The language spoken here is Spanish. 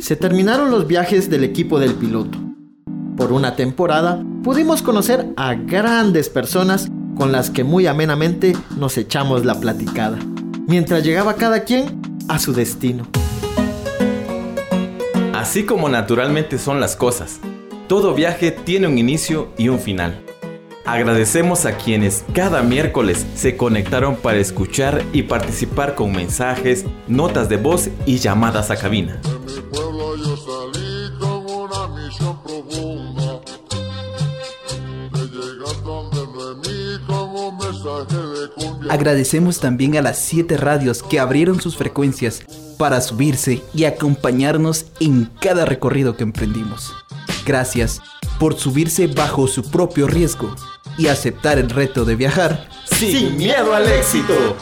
se terminaron los viajes del equipo del piloto. Por una temporada pudimos conocer a grandes personas con las que muy amenamente nos echamos la platicada, mientras llegaba cada quien a su destino. Así como naturalmente son las cosas, todo viaje tiene un inicio y un final. Agradecemos a quienes cada miércoles se conectaron para escuchar y participar con mensajes, notas de voz y llamadas a cabina. Agradecemos también a las siete radios que abrieron sus frecuencias para subirse y acompañarnos en cada recorrido que emprendimos. Gracias por subirse bajo su propio riesgo y aceptar el reto de viajar sin, miedo al éxito.